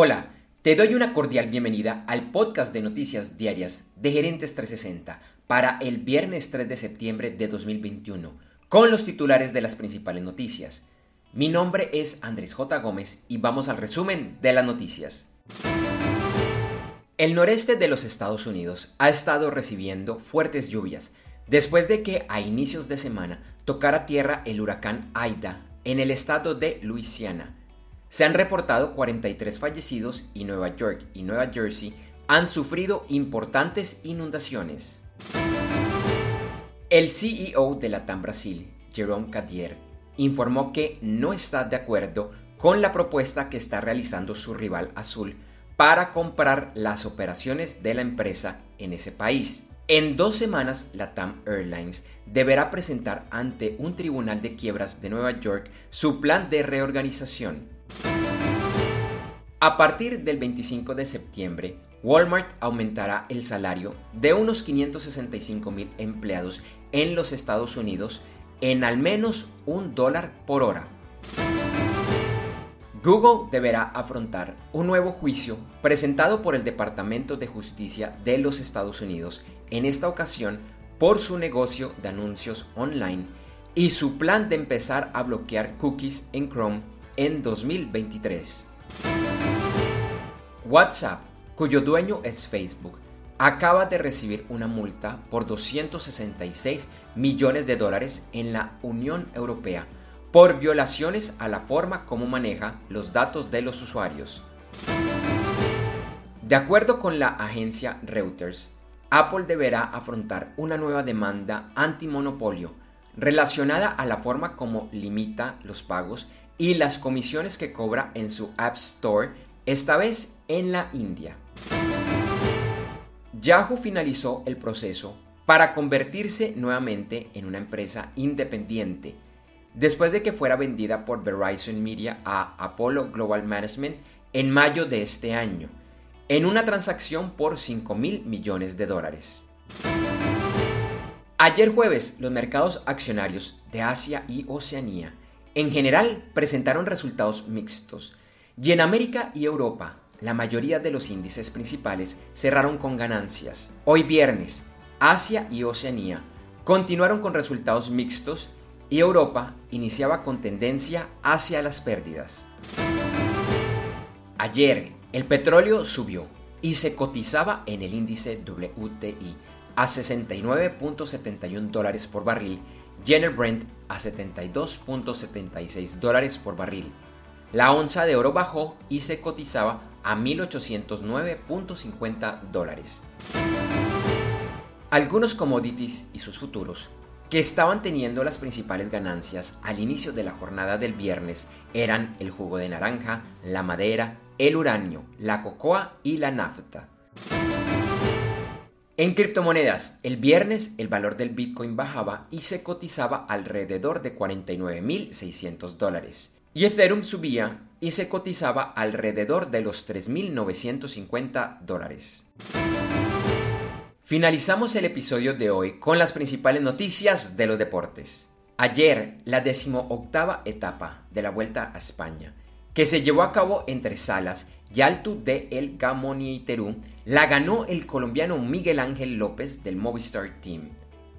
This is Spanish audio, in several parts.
Hola, te doy una cordial bienvenida al podcast de noticias diarias de Gerentes 360 para el viernes 3 de septiembre de 2021, con los titulares de las principales noticias. Mi nombre es Andrés J. Gómez y vamos al resumen de las noticias. El noreste de los Estados Unidos ha estado recibiendo fuertes lluvias después de que a inicios de semana tocara tierra el huracán Aida en el estado de Luisiana. Se han reportado 43 fallecidos y Nueva York y Nueva Jersey han sufrido importantes inundaciones. El CEO de Latam Brasil, Jerome Cadier, informó que no está de acuerdo con la propuesta que está realizando su rival azul para comprar las operaciones de la empresa en ese país. En dos semanas, Latam Airlines deberá presentar ante un tribunal de quiebras de Nueva York su plan de reorganización. A partir del 25 de septiembre, Walmart aumentará el salario de unos 565 mil empleados en los Estados Unidos en al menos un dólar por hora. Google deberá afrontar un nuevo juicio presentado por el Departamento de Justicia de los Estados Unidos, en esta ocasión por su negocio de anuncios online y su plan de empezar a bloquear cookies en Chrome en 2023. WhatsApp, cuyo dueño es Facebook, acaba de recibir una multa por 266 millones de dólares en la Unión Europea por violaciones a la forma como maneja los datos de los usuarios. De acuerdo con la agencia Reuters, Apple deberá afrontar una nueva demanda antimonopolio relacionada a la forma como limita los pagos y las comisiones que cobra en su App Store, esta vez en la India. Yahoo finalizó el proceso para convertirse nuevamente en una empresa independiente, después de que fuera vendida por Verizon Media a Apollo Global Management en mayo de este año, en una transacción por 5 mil millones de dólares. Ayer jueves, los mercados accionarios de Asia y Oceanía en general presentaron resultados mixtos, y en América y Europa la mayoría de los índices principales cerraron con ganancias. Hoy viernes, Asia y Oceanía continuaron con resultados mixtos y Europa iniciaba con tendencia hacia las pérdidas. Ayer, el petróleo subió y se cotizaba en el índice WTI a 69.71 dólares por barril y en el Brent a 72.76 dólares por barril. La onza de oro bajó y se cotizaba a 1809.50 dólares. Algunos commodities y sus futuros que estaban teniendo las principales ganancias al inicio de la jornada del viernes eran el jugo de naranja, la madera, el uranio, la cocoa y la nafta. En criptomonedas, el viernes el valor del Bitcoin bajaba y se cotizaba alrededor de 49.600 dólares. Y Ethereum subía y se cotizaba alrededor de los 3.950 dólares. Finalizamos el episodio de hoy con las principales noticias de los deportes. Ayer, la decimoctava etapa de la Vuelta a España, que se llevó a cabo entre Salas y Alto de El Gamoniterú, la ganó el colombiano Miguel Ángel López del Movistar Team.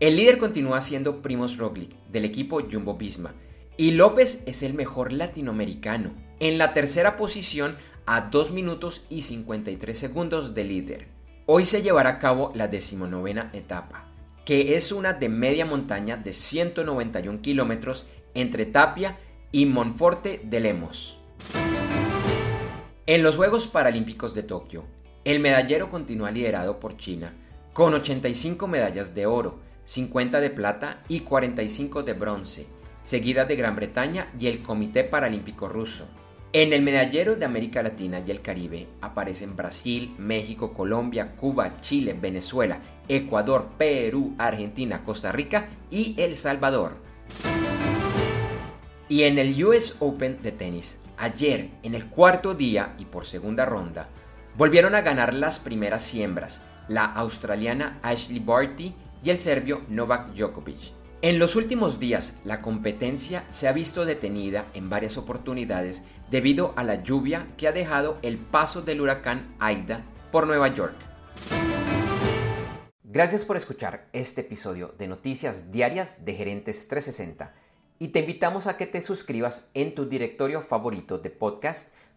El líder continúa siendo Primos Roglic del equipo Jumbo Visma y López es el mejor latinoamericano, en la tercera posición a 2 minutos y 53 segundos de líder. Hoy se llevará a cabo la decimonovena etapa, que es una de media montaña de 191 kilómetros entre Tapia y Monforte de Lemos. En los Juegos Paralímpicos de Tokio, el medallero continúa liderado por China, con 85 medallas de oro, 50 de plata y 45 de bronce, seguida de Gran Bretaña y el Comité Paralímpico Ruso. En el medallero de América Latina y el Caribe aparecen Brasil, México, Colombia, Cuba, Chile, Venezuela, Ecuador, Perú, Argentina, Costa Rica y El Salvador. Y en el US Open de tenis, ayer, en el cuarto día y por segunda ronda, volvieron a ganar las primeras siembras, la australiana Ashley Barty y el serbio Novak Djokovic. En los últimos días, la competencia se ha visto detenida en varias oportunidades debido a la lluvia que ha dejado el paso del huracán Aida por Nueva York. Gracias por escuchar este episodio de Noticias Diarias de Gerentes 360 y te invitamos a que te suscribas en tu directorio favorito de podcast